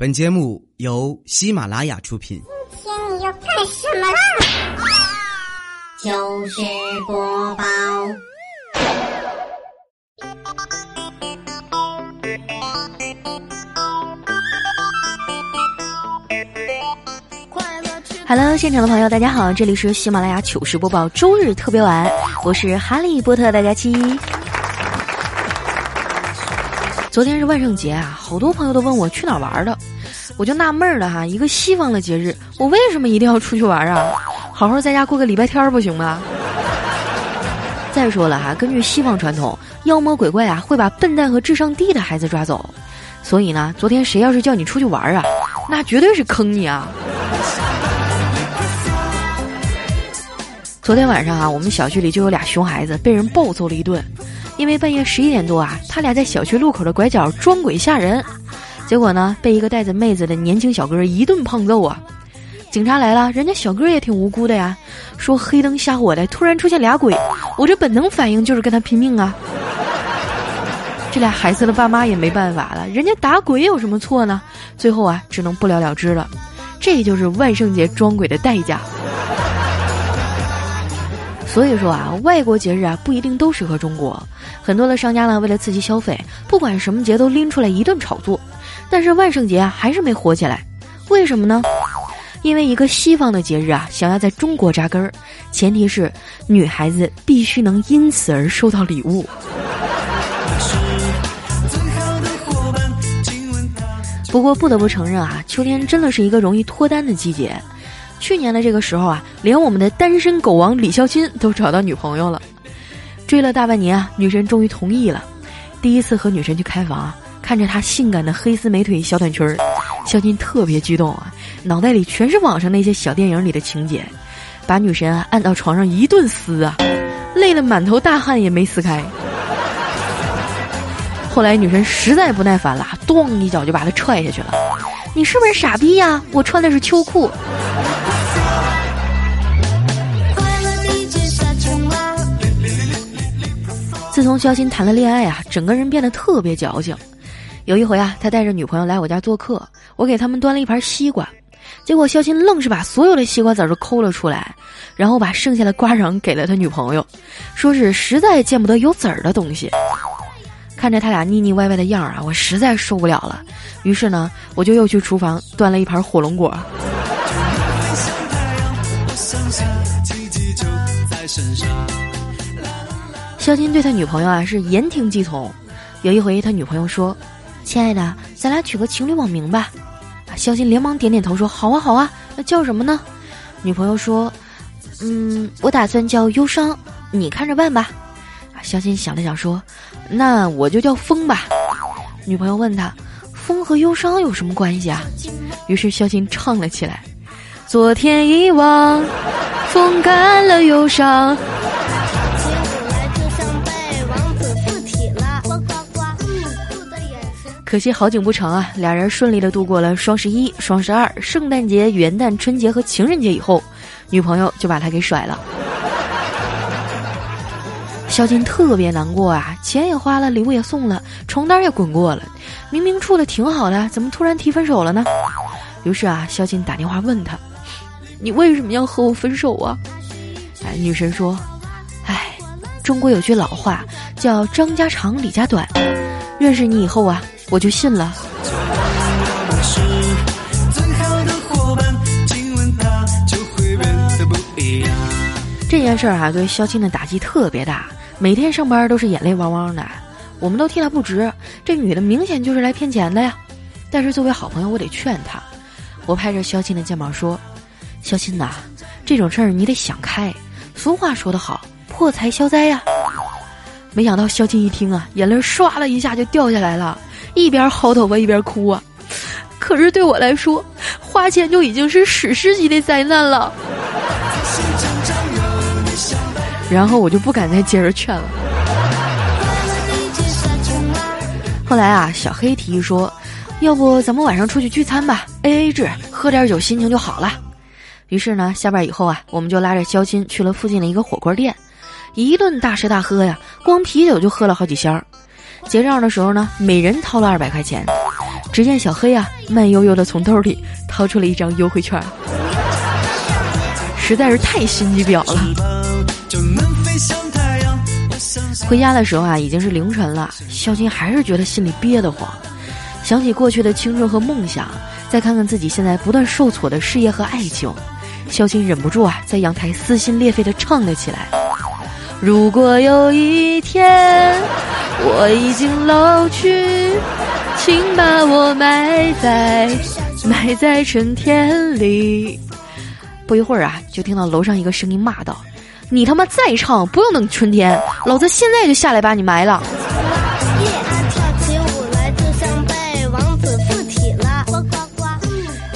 本节目由喜马拉雅出品。今天你要干什么啦？糗事播报。Hello，现场的朋友，大家好，这里是喜马拉雅糗事播报周日特别晚，我是哈利波特大家期。昨天是万圣节啊，好多朋友都问我去哪儿玩的，我就纳闷了哈，一个西方的节日，我为什么一定要出去玩啊？好好在家过个礼拜天儿不行吗？再说了哈，根据西方传统，妖魔鬼怪啊会把笨蛋和智商低的孩子抓走，所以呢，昨天谁要是叫你出去玩啊，那绝对是坑你啊！昨天晚上啊，我们小区里就有俩熊孩子被人暴揍了一顿，因为半夜十一点多啊，他俩在小区路口的拐角装鬼吓人，结果呢，被一个带着妹子的年轻小哥一顿胖揍啊！警察来了，人家小哥也挺无辜的呀，说黑灯瞎火的突然出现俩鬼，我这本能反应就是跟他拼命啊！这俩孩子的爸妈也没办法了，人家打鬼有什么错呢？最后啊，只能不了了之了，这就是万圣节装鬼的代价。所以说啊，外国节日啊不一定都适合中国。很多的商家呢，为了刺激消费，不管什么节都拎出来一顿炒作。但是万圣节啊还是没火起来，为什么呢？因为一个西方的节日啊，想要在中国扎根儿，前提是女孩子必须能因此而收到礼物。不过不得不承认啊，秋天真的是一个容易脱单的季节。去年的这个时候啊，连我们的单身狗王李孝钦都找到女朋友了，追了大半年啊，女神终于同意了。第一次和女神去开房啊，看着她性感的黑丝美腿、小短裙儿，孝钦特别激动啊，脑袋里全是网上那些小电影里的情节，把女神按到床上一顿撕啊，累得满头大汗也没撕开。后来女神实在不耐烦了，咚一脚就把他踹下去了。你是不是傻逼呀？我穿的是秋裤。自从肖鑫谈了恋爱啊，整个人变得特别矫情。有一回啊，他带着女朋友来我家做客，我给他们端了一盘西瓜，结果肖鑫愣是把所有的西瓜籽都抠了出来，然后把剩下的瓜瓤给了他女朋友，说是实在见不得有籽儿的东西。看着他俩腻腻歪歪的样儿啊，我实在受不了了。于是呢，我就又去厨房端了一盘火龙果。肖金对他女朋友啊是言听计从。有一回他女朋友说：“亲爱的，咱俩取个情侣网名吧。”肖金连忙点点头说：“好啊，好啊，那叫什么呢？”女朋友说：“嗯，我打算叫忧伤，你看着办吧。”肖金想了想说：“那我就叫风吧。”女朋友问他：“风和忧伤有什么关系啊？”于是肖金唱了起来：“昨天遗忘，风干了忧伤。”可惜好景不长啊！俩人顺利的度过了双十一、双十二、圣诞节、元旦、春节和情人节以后，女朋友就把他给甩了。肖金特别难过啊，钱也花了，礼物也送了，床单也滚过了，明明处的挺好的，怎么突然提分手了呢？于是啊，肖金打电话问他：“你为什么要和我分手啊？”哎，女神说：“哎，中国有句老话叫张家长李家短，认识你以后啊。”我就信了。这件事儿啊，对肖钦的打击特别大，每天上班都是眼泪汪汪的。我们都替他不值，这女的明显就是来骗钱的呀。但是作为好朋友，我得劝他。我拍着肖钦的肩膀说：“肖钦呐，这种事儿你得想开。俗话说得好，破财消灾呀。”没想到肖钦一听啊，眼泪唰了一下就掉下来了。一边薅头发一边哭啊！可是对我来说，花钱就已经是史诗级的灾难了。然后我就不敢再接着劝了。后来啊，小黑提议说：“要不咱们晚上出去聚餐吧，A A 制，喝点酒，心情就好了。”于是呢，下班以后啊，我们就拉着肖钦去了附近的一个火锅店，一顿大吃大喝呀，光啤酒就喝了好几箱。结账的时候呢，每人掏了二百块钱，只见小黑啊，慢悠悠的从兜里掏出了一张优惠券，实在是太心机婊了。回家的时候啊，已经是凌晨了，肖金还是觉得心里憋得慌，想起过去的青春和梦想，再看看自己现在不断受挫的事业和爱情，肖金忍不住啊，在阳台撕心裂肺的唱了起来。如果有一天我已经老去，请把我埋在埋在春天里。不一会儿啊，就听到楼上一个声音骂道：“你他妈再唱，不用等春天，老子现在就下来把你埋了。”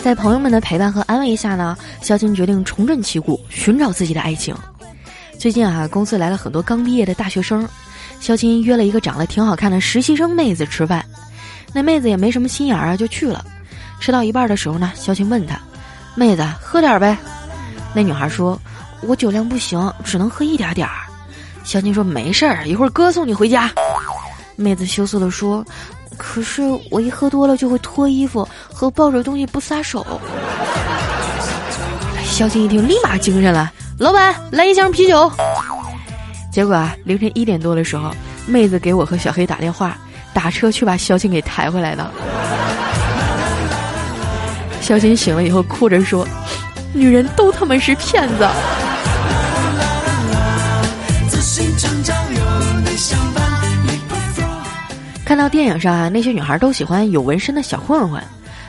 在朋友们的陪伴和安慰下呢，肖青决定重振旗鼓，寻找自己的爱情。最近啊，公司来了很多刚毕业的大学生，肖青约了一个长得挺好看的实习生妹子吃饭。那妹子也没什么心眼儿啊，就去了。吃到一半的时候呢，肖青问她：“妹子，喝点呗？”那女孩说：“我酒量不行，只能喝一点点儿。”肖金说：“没事儿，一会儿哥送你回家。”妹子羞涩的说：“可是我一喝多了就会脱衣服和抱着东西不撒手。”肖金一听，立马精神了。老板，来一箱啤酒。结果啊，凌晨一点多的时候，妹子给我和小黑打电话，打车去把肖金给抬回来的。肖金醒了以后哭着说：“女人都他妈是骗子。”看到电影上啊，那些女孩都喜欢有纹身的小混混，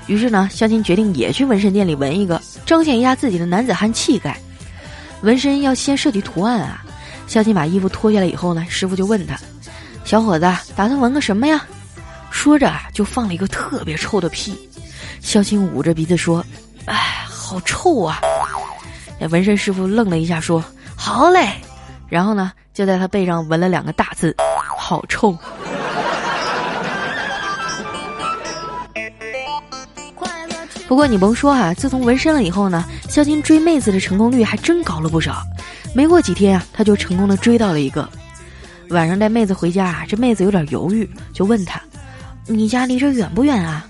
于是呢，肖金决定也去纹身店里纹一个，彰显一下自己的男子汉气概。纹身要先设计图案啊！肖金把衣服脱下来以后呢，师傅就问他：“小伙子，打算纹个什么呀？”说着啊就放了一个特别臭的屁。肖金捂着鼻子说：“哎，好臭啊！”那纹身师傅愣了一下，说：“好嘞。”然后呢，就在他背上纹了两个大字：“好臭。”不过你甭说哈，自从纹身了以后呢，肖金追妹子的成功率还真高了不少。没过几天啊，他就成功的追到了一个。晚上带妹子回家啊，这妹子有点犹豫，就问他：“你家离这远不远啊？”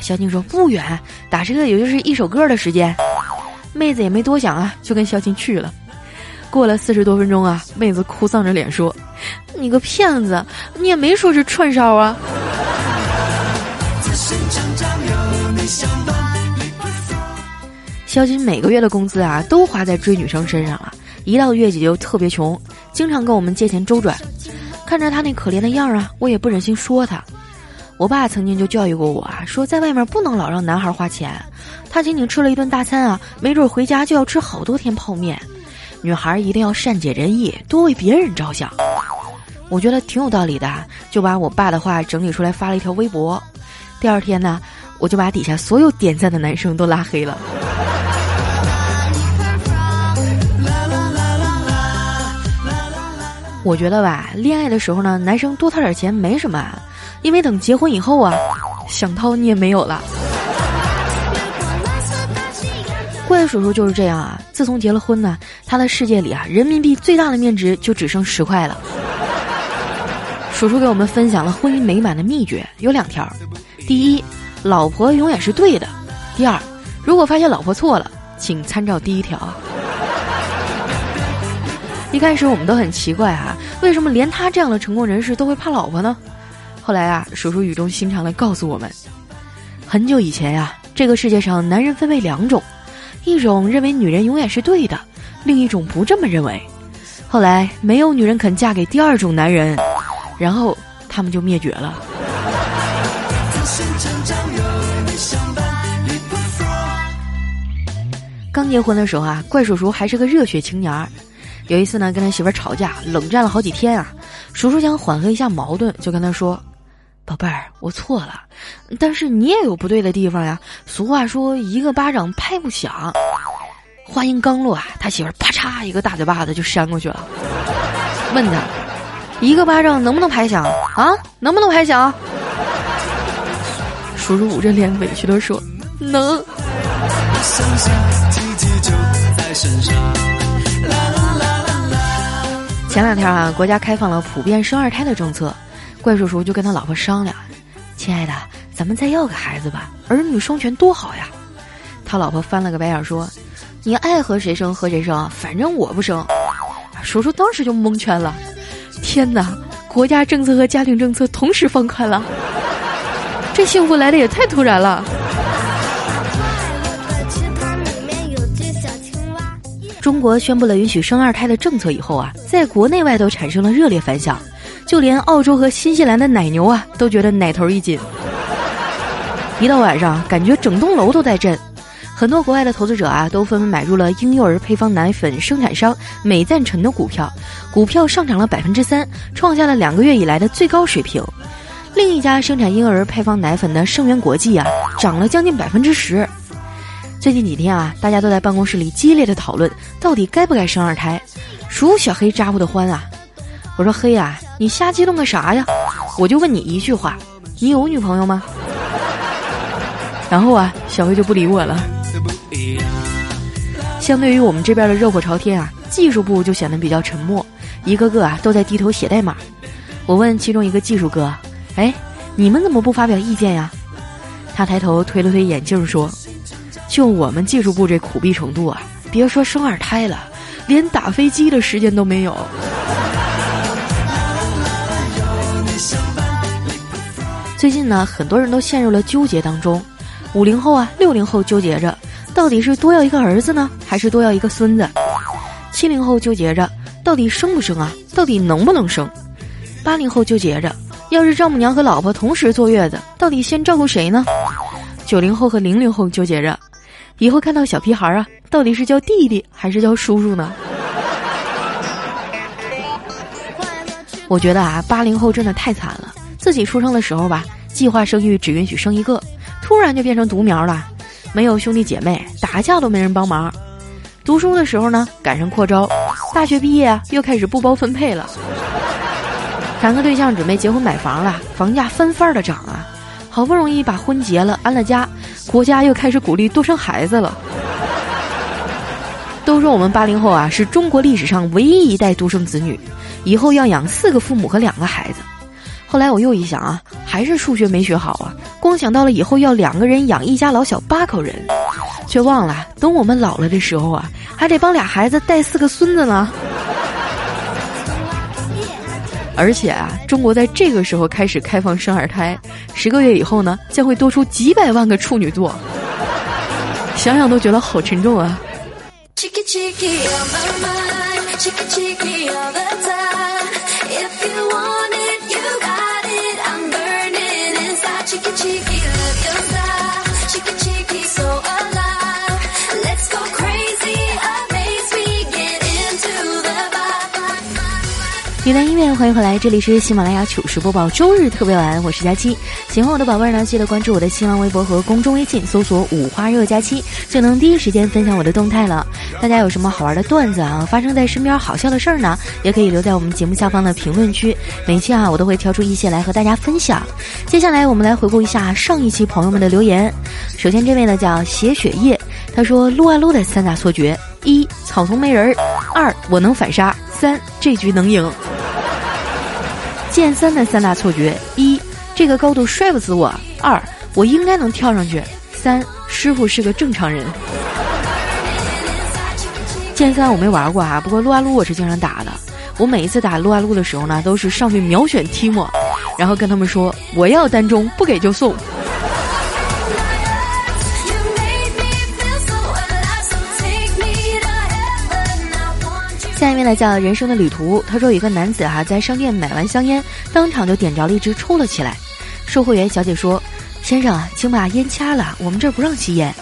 肖金说：“不远，打车也就是一首歌的时间。”妹子也没多想啊，就跟肖金去了。过了四十多分钟啊，妹子哭丧着脸说：“你个骗子，你也没说是串烧啊。”肖金每个月的工资啊，都花在追女生身上了。一到月底就特别穷，经常跟我们借钱周转。看着他那可怜的样儿啊，我也不忍心说他。我爸曾经就教育过我啊，说在外面不能老让男孩花钱。他请你吃了一顿大餐啊，没准回家就要吃好多天泡面。女孩一定要善解人意，多为别人着想。我觉得挺有道理的，就把我爸的话整理出来发了一条微博。第二天呢，我就把底下所有点赞的男生都拉黑了。我觉得吧，恋爱的时候呢，男生多掏点钱没什么，因为等结婚以后啊，想掏你也没有了。怪叔叔就是这样啊，自从结了婚呢，他的世界里啊，人民币最大的面值就只剩十块了。叔叔给我们分享了婚姻美满的秘诀，有两条：第一，老婆永远是对的；第二，如果发现老婆错了，请参照第一条。一开始我们都很奇怪啊，为什么连他这样的成功人士都会怕老婆呢？后来啊，叔叔语重心长的告诉我们，很久以前呀，这个世界上男人分为两种，一种认为女人永远是对的，另一种不这么认为。后来没有女人肯嫁给第二种男人，然后他们就灭绝了。刚结婚的时候啊，怪叔叔还是个热血青年儿。有一次呢，跟他媳妇吵架，冷战了好几天啊。叔叔想缓和一下矛盾，就跟他说：“宝贝儿，我错了，但是你也有不对的地方呀。俗话说，一个巴掌拍不响。”话音刚落啊，他媳妇啪嚓一个大嘴巴子就扇过去了，问他：“一个巴掌能不能拍响啊？能不能拍响？”叔叔捂着脸委屈的说：“能。”前两天啊，国家开放了普遍生二胎的政策，怪叔叔就跟他老婆商量：“亲爱的，咱们再要个孩子吧，儿女双全多好呀。”他老婆翻了个白眼说：“你爱和谁生和谁生，反正我不生。”叔叔当时就蒙圈了，天哪！国家政策和家庭政策同时放宽了，这幸福来的也太突然了。中国宣布了允许生二胎的政策以后啊，在国内外都产生了热烈反响，就连澳洲和新西兰的奶牛啊都觉得奶头一紧。一到晚上，感觉整栋楼都在震。很多国外的投资者啊，都纷纷买入了婴幼儿配方奶粉生产商美赞臣的股票，股票上涨了百分之三，创下了两个月以来的最高水平。另一家生产婴儿配方奶粉的盛源国际啊，涨了将近百分之十。最近几天啊，大家都在办公室里激烈的讨论，到底该不该生二胎。数小黑咋呼的欢啊！我说黑啊，你瞎激动个啥呀？我就问你一句话，你有女朋友吗？然后啊，小黑就不理我了。相对于我们这边的热火朝天啊，技术部就显得比较沉默，一个个啊都在低头写代码。我问其中一个技术哥：“哎，你们怎么不发表意见呀？”他抬头推了推眼镜说：“就我们技术部这苦逼程度啊，别说生二胎了，连打飞机的时间都没有。”最近呢，很多人都陷入了纠结当中，五零后啊、六零后纠结着。到底是多要一个儿子呢，还是多要一个孙子？七零后纠结着，到底生不生啊？到底能不能生？八零后纠结着，要是丈母娘和老婆同时坐月子，到底先照顾谁呢？九零后和零零后纠结着，以后看到小屁孩啊，到底是叫弟弟还是叫叔叔呢？我觉得啊，八零后真的太惨了。自己出生的时候吧，计划生育只允许生一个，突然就变成独苗了。没有兄弟姐妹，打架都没人帮忙。读书的时候呢，赶上扩招，大学毕业啊，又开始不包分配了。谈个对象，准备结婚买房了，房价翻番的涨啊。好不容易把婚结了，安了家，国家又开始鼓励多生孩子了。都说我们八零后啊，是中国历史上唯一一代独生子女，以后要养四个父母和两个孩子。后来我又一想啊，还是数学没学好啊！光想到了以后要两个人养一家老小八口人，却忘了等我们老了的时候啊，还得帮俩孩子带四个孙子呢。而且啊，中国在这个时候开始开放生二胎，十个月以后呢，将会多出几百万个处女座。想想都觉得好沉重啊。一段音乐，欢迎回来，这里是喜马拉雅糗事播报周日特别晚，我是佳期。喜欢我的宝贝儿呢，记得关注我的新浪微博和公众微信，搜索“五花肉佳期”，就能第一时间分享我的动态了。大家有什么好玩的段子啊，发生在身边好笑的事儿呢，也可以留在我们节目下方的评论区，每期啊我都会挑出一些来和大家分享。接下来我们来回顾一下上一期朋友们的留言。首先这位呢叫写血液，他说撸啊撸的三大错觉：一草丛没人儿，二我能反杀，三这局能赢。剑三的三大错觉：一，这个高度摔不死我；二，我应该能跳上去；三，师傅是个正常人。剑三我没玩过啊，不过撸啊撸我是经常打的。我每一次打撸啊撸的时候呢，都是上去秒选提莫然后跟他们说我要单中，不给就送。下一位呢叫人生的旅途，他说有一个男子哈在商店买完香烟，当场就点着了一支抽了起来。售货员小姐说：“先生啊，请把烟掐了，我们这儿不让吸烟。”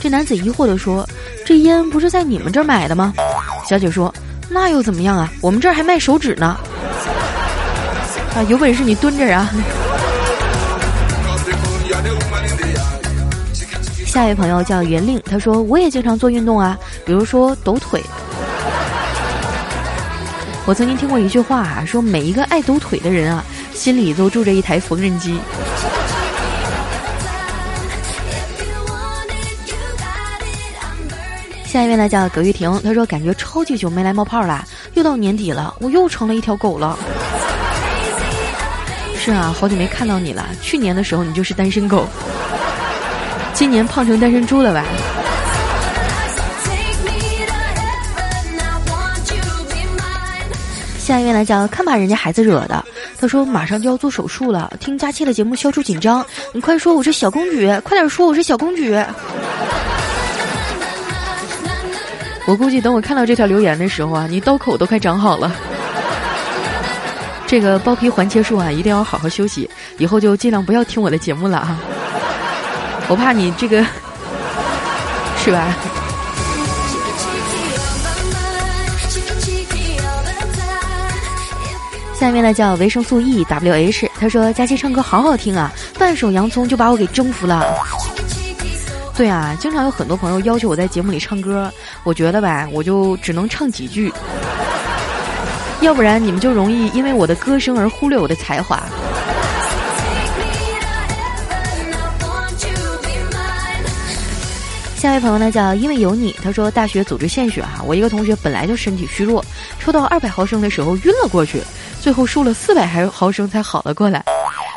这男子疑惑地说：“这烟不是在你们这儿买的吗？”小姐说：“那又怎么样啊？我们这儿还卖手指呢。”啊，有本事你蹲着啊！下一位朋友叫袁令，他说：“我也经常做运动啊，比如说抖腿。”我曾经听过一句话啊，说每一个爱抖腿的人啊，心里都住着一台缝纫机。下一位呢叫葛玉婷，她说感觉超级久没来冒泡了，又到年底了，我又成了一条狗了。是啊，好久没看到你了。去年的时候你就是单身狗，今年胖成单身猪了吧？下一位来讲看把人家孩子惹的，他说马上就要做手术了，听佳期的节目消除紧张，你快说我是小公举，快点说我是小公举。我估计等我看到这条留言的时候啊，你刀口都快长好了。这个包皮环切术啊，一定要好好休息，以后就尽量不要听我的节目了啊，我怕你这个，是吧？下面呢叫维生素 E W H，他说佳期唱歌好好听啊，半首洋葱就把我给征服了。对啊，经常有很多朋友要求我在节目里唱歌，我觉得吧，我就只能唱几句，要不然你们就容易因为我的歌声而忽略我的才华。下一位朋友呢叫因为有你，他说大学组织献血啊，我一个同学本来就身体虚弱，抽到二百毫升的时候晕了过去。最后输了四百毫毫升才好了过来。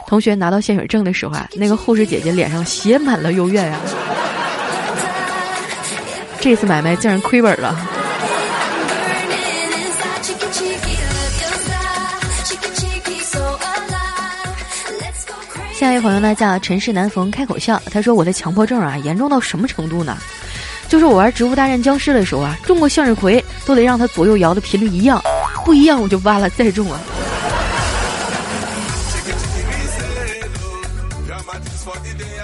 同学拿到献血证的时候啊，那个护士姐姐脸上写满了幽怨啊。这次买卖竟然亏本了。下一位朋友呢叫尘世难逢开口笑，他说我的强迫症啊严重到什么程度呢？就是我玩植物大战僵尸的时候啊，中过向日葵都得让它左右摇的频率一样，不一样我就挖了再中啊。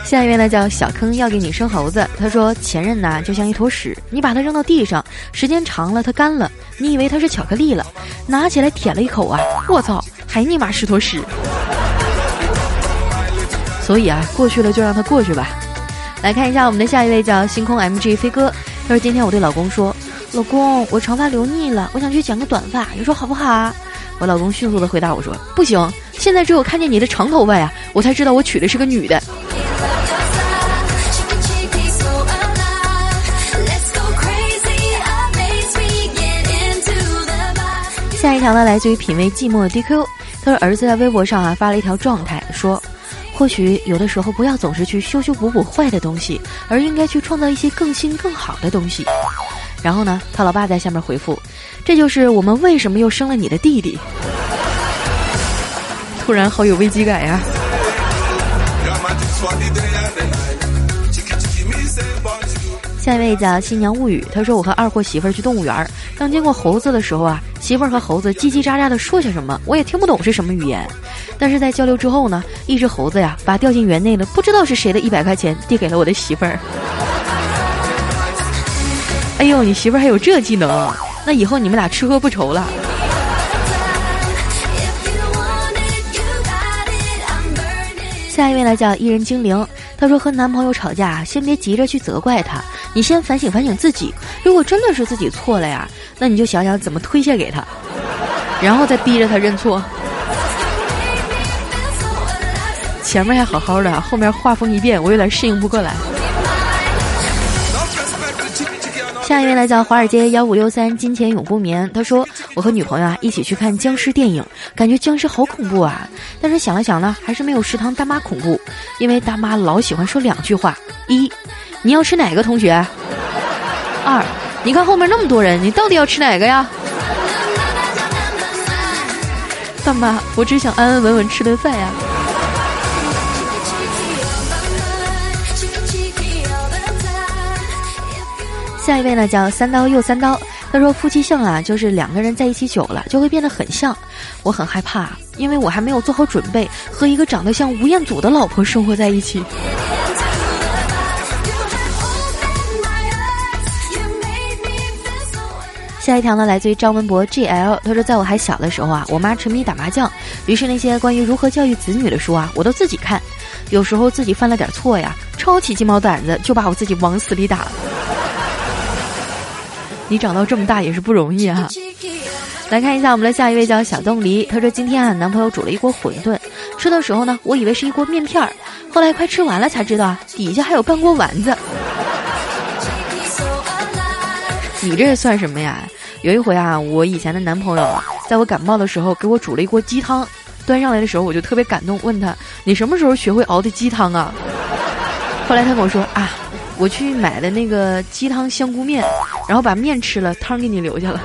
下一位呢叫小坑要给你生猴子，他说前任呢就像一坨屎，你把它扔到地上，时间长了它干了，你以为它是巧克力了，拿起来舔了一口啊，我操，还尼玛是坨屎。所以啊，过去了就让它过去吧。来看一下我们的下一位叫星空 MG 飞哥，他说今天我对老公说，老公我长发留腻了，我想去剪个短发，你说好不好？我老公迅速的回答我说不行，现在只有看见你的长头发呀，我才知道我娶的是个女的。下一条呢来自于品味寂寞的 DQ，他说儿子在微博上啊发了一条状态说。或许有的时候不要总是去修修补补坏的东西，而应该去创造一些更新更好的东西。然后呢，他老爸在下面回复：“这就是我们为什么又生了你的弟弟。”突然好有危机感呀。下一位叫新娘物语，他说：“我和二货媳妇儿去动物园，当经过猴子的时候啊，媳妇儿和猴子叽叽喳喳的说些什么，我也听不懂是什么语言。但是在交流之后呢，一只猴子呀，把掉进园内的不知道是谁的一百块钱递给了我的媳妇儿。哎呦，你媳妇儿还有这技能，那以后你们俩吃喝不愁了。”下一位呢叫一人精灵，他说和男朋友吵架，先别急着去责怪他。你先反省反省自己，如果真的是自己错了呀，那你就想想怎么推卸给他，然后再逼着他认错。前面还好好的，后面画风一变，我有点适应不过来。下一位来叫华尔街幺五六三金钱永不眠，他说我和女朋友啊一起去看僵尸电影，感觉僵尸好恐怖啊，但是想了想呢，还是没有食堂大妈恐怖，因为大妈老喜欢说两句话，一。你要吃哪个同学？二，你看后面那么多人，你到底要吃哪个呀？大妈，我只想安安稳稳吃顿饭呀。下一位呢，叫三刀又三刀。他说：“夫妻相啊，就是两个人在一起久了，就会变得很像。我很害怕，因为我还没有做好准备，和一个长得像吴彦祖的老婆生活在一起。”下一条呢，来自于张文博 G L，他说，在我还小的时候啊，我妈沉迷打麻将，于是那些关于如何教育子女的书啊，我都自己看，有时候自己犯了点错呀，抄起鸡毛掸子就把我自己往死里打。你长到这么大也是不容易啊！来看一下我们的下一位叫小冻梨，他说今天啊，男朋友煮了一锅馄饨，吃的时候呢，我以为是一锅面片儿，后来快吃完了才知道底下还有半锅丸子。你这算什么呀？有一回啊，我以前的男朋友在我感冒的时候给我煮了一锅鸡汤，端上来的时候，我就特别感动，问他：“你什么时候学会熬的鸡汤啊？”后来他跟我说：“啊，我去买的那个鸡汤香菇面，然后把面吃了，汤给你留下了。”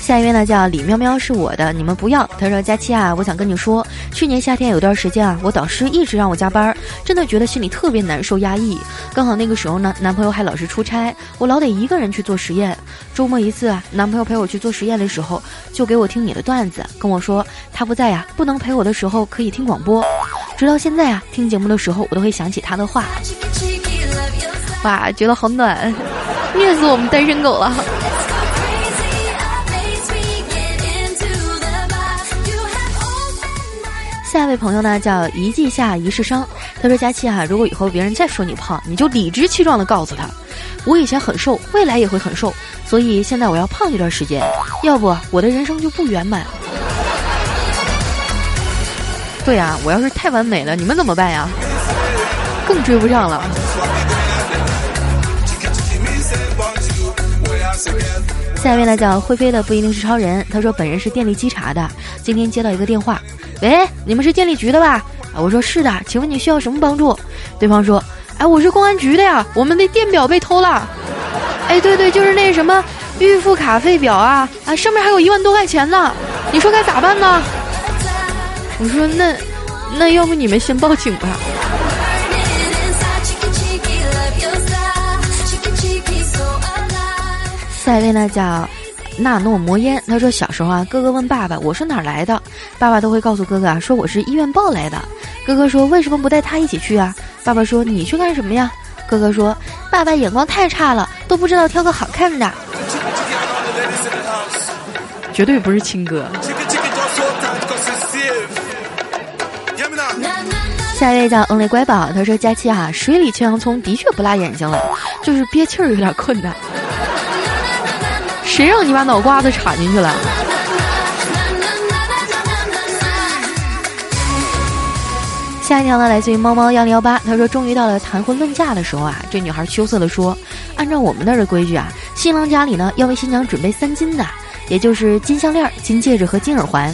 下一位呢叫李喵喵是我的，你们不要。他说：“佳期啊，我想跟你说，去年夏天有段时间啊，我导师一直让我加班，真的觉得心里特别难受压抑。刚好那个时候呢，男朋友还老是出差，我老得一个人去做实验。周末一次啊，男朋友陪我去做实验的时候，就给我听你的段子，跟我说他不在呀，不能陪我的时候可以听广播。直到现在啊，听节目的时候我都会想起他的话。哇，觉得好暖，虐死我们单身狗了。”下一位朋友呢叫一季下一世伤，他说：“佳期啊，如果以后别人再说你胖，你就理直气壮的告诉他，我以前很瘦，未来也会很瘦，所以现在我要胖一段时间，要不我的人生就不圆满。”对呀，我要是太完美了，你们怎么办呀？更追不上了。下一位呢叫会飞的不一定是超人，他说本人是电力稽查的，今天接到一个电话。喂，你们是电力局的吧？啊，我说是的，请问你需要什么帮助？对方说，哎，我是公安局的呀，我们的电表被偷了。哎，对对，就是那什么预付卡费表啊，啊，上面还有一万多块钱呢。你说该咋办呢？我说那，那要不你们先报警吧。下一位呢叫。纳诺魔烟，他说小时候啊，哥哥问爸爸我是哪儿来的，爸爸都会告诉哥哥啊，说我是医院抱来的。哥哥说为什么不带他一起去啊？爸爸说你去干什么呀？哥哥说爸爸眼光太差了，都不知道挑个好看的。绝对不是亲哥。下一位叫恩雷乖宝，他说佳期啊，水里切洋葱的确不辣眼睛了，就是憋气儿有点困难。谁让你把脑瓜子插进去了？下一条呢，来自于猫猫幺零幺八，他说：“终于到了谈婚论嫁的时候啊！”这女孩羞涩地说：“按照我们那儿的规矩啊，新郎家里呢要为新娘准备三金的，也就是金项链、金戒指和金耳环。”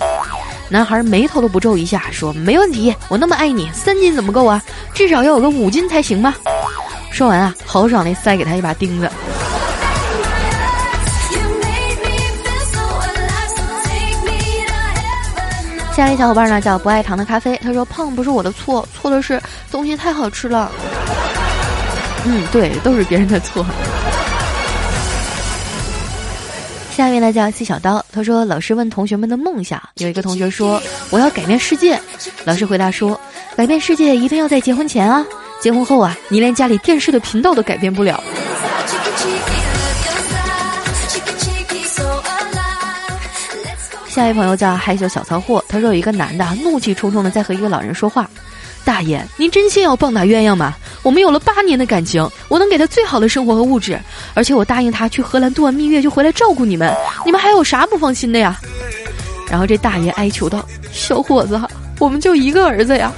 男孩眉头都不皱一下，说：“没问题，我那么爱你，三斤怎么够啊？至少要有个五斤才行吧。”说完啊，豪爽的塞给他一把钉子。下一位小伙伴呢叫不爱糖的咖啡，他说胖不是我的错，错的是东西太好吃了。嗯，对，都是别人的错。下一位呢叫谢小刀，他说老师问同学们的梦想，有一个同学说我要改变世界，老师回答说改变世界一定要在结婚前啊，结婚后啊你连家里电视的频道都改变不了。下一位朋友叫害羞小骚货，他说有一个男的怒气冲冲的在和一个老人说话：“大爷，您真心要棒打鸳鸯吗？我们有了八年的感情，我能给他最好的生活和物质，而且我答应他去荷兰度完蜜月就回来照顾你们，你们还有啥不放心的呀？”然后这大爷哀求道：“小伙子，我们就一个儿子呀。”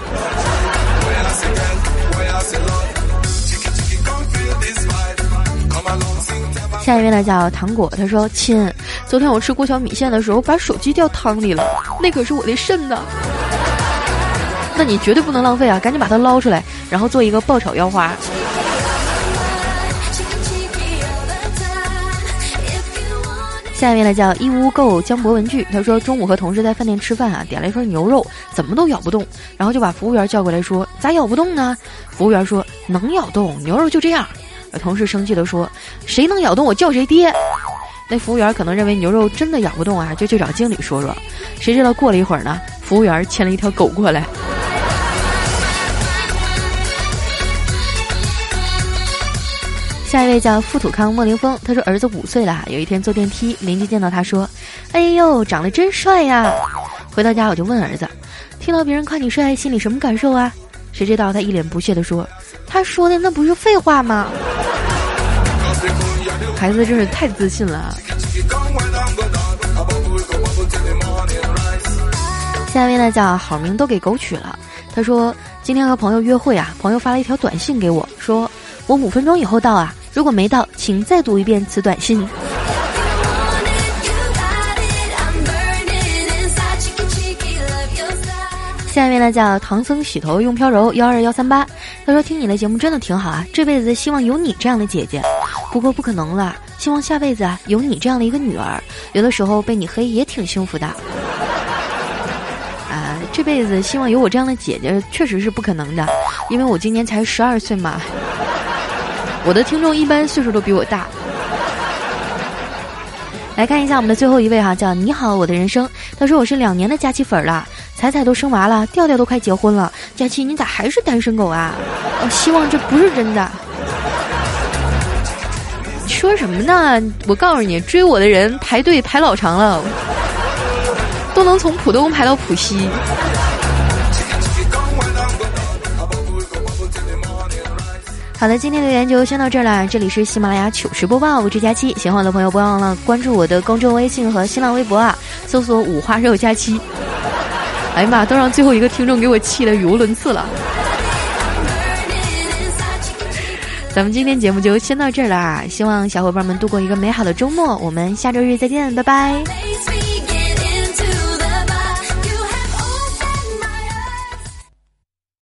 下一位呢叫糖果，他说：“亲，昨天我吃过桥米线的时候，把手机掉汤里了，那可是我的肾呢。那你绝对不能浪费啊，赶紧把它捞出来，然后做一个爆炒腰花。”下一位呢叫一屋购江博文具，他说中午和同事在饭店吃饭啊，点了一份牛肉，怎么都咬不动，然后就把服务员叫过来说：“咋咬不动呢？”服务员说：“能咬动，牛肉就这样。”同事生气地说：“谁能咬动我叫谁爹。”那服务员可能认为牛肉真的咬不动啊，就去找经理说说。谁知道过了一会儿呢，服务员牵了一条狗过来。下一位叫富土康莫凌峰，他说儿子五岁了，有一天坐电梯，邻居见到他说：“哎呦，长得真帅呀！”回到家我就问儿子：“听到别人夸你帅，心里什么感受啊？”谁知道他一脸不屑地说：“他说的那不是废话吗？”孩子真是太自信了。下一位呢叫好名都给狗取了。他说今天和朋友约会啊，朋友发了一条短信给我，说我五分钟以后到啊，如果没到，请再读一遍此短信。下面呢叫唐僧洗头用飘柔幺二幺三八，他说听你的节目真的挺好啊，这辈子希望有你这样的姐姐，不过不可能了，希望下辈子啊有你这样的一个女儿，有的时候被你黑也挺幸福的。这辈子希望有我这样的姐姐确实是不可能的，因为我今年才十二岁嘛。我的听众一般岁数都比我大。来看一下我们的最后一位哈，叫你好我的人生，他说我是两年的佳期粉了。彩彩都生娃了，调调都快结婚了，佳期你咋还是单身狗啊？我希望这不是真的。说什么呢？我告诉你，追我的人排队排老长了，不能从浦东排到浦西。好的，今天留言就先到这儿了。这里是喜马拉雅糗事播报，我是佳期。喜欢我的朋友，不要忘了关注我的公众微信和新浪微博啊，搜索“五花肉佳期”。哎呀妈！都让最后一个听众给我气得语无伦次了。咱们今天节目就先到这儿了，希望小伙伴们度过一个美好的周末。我们下周日再见，拜拜。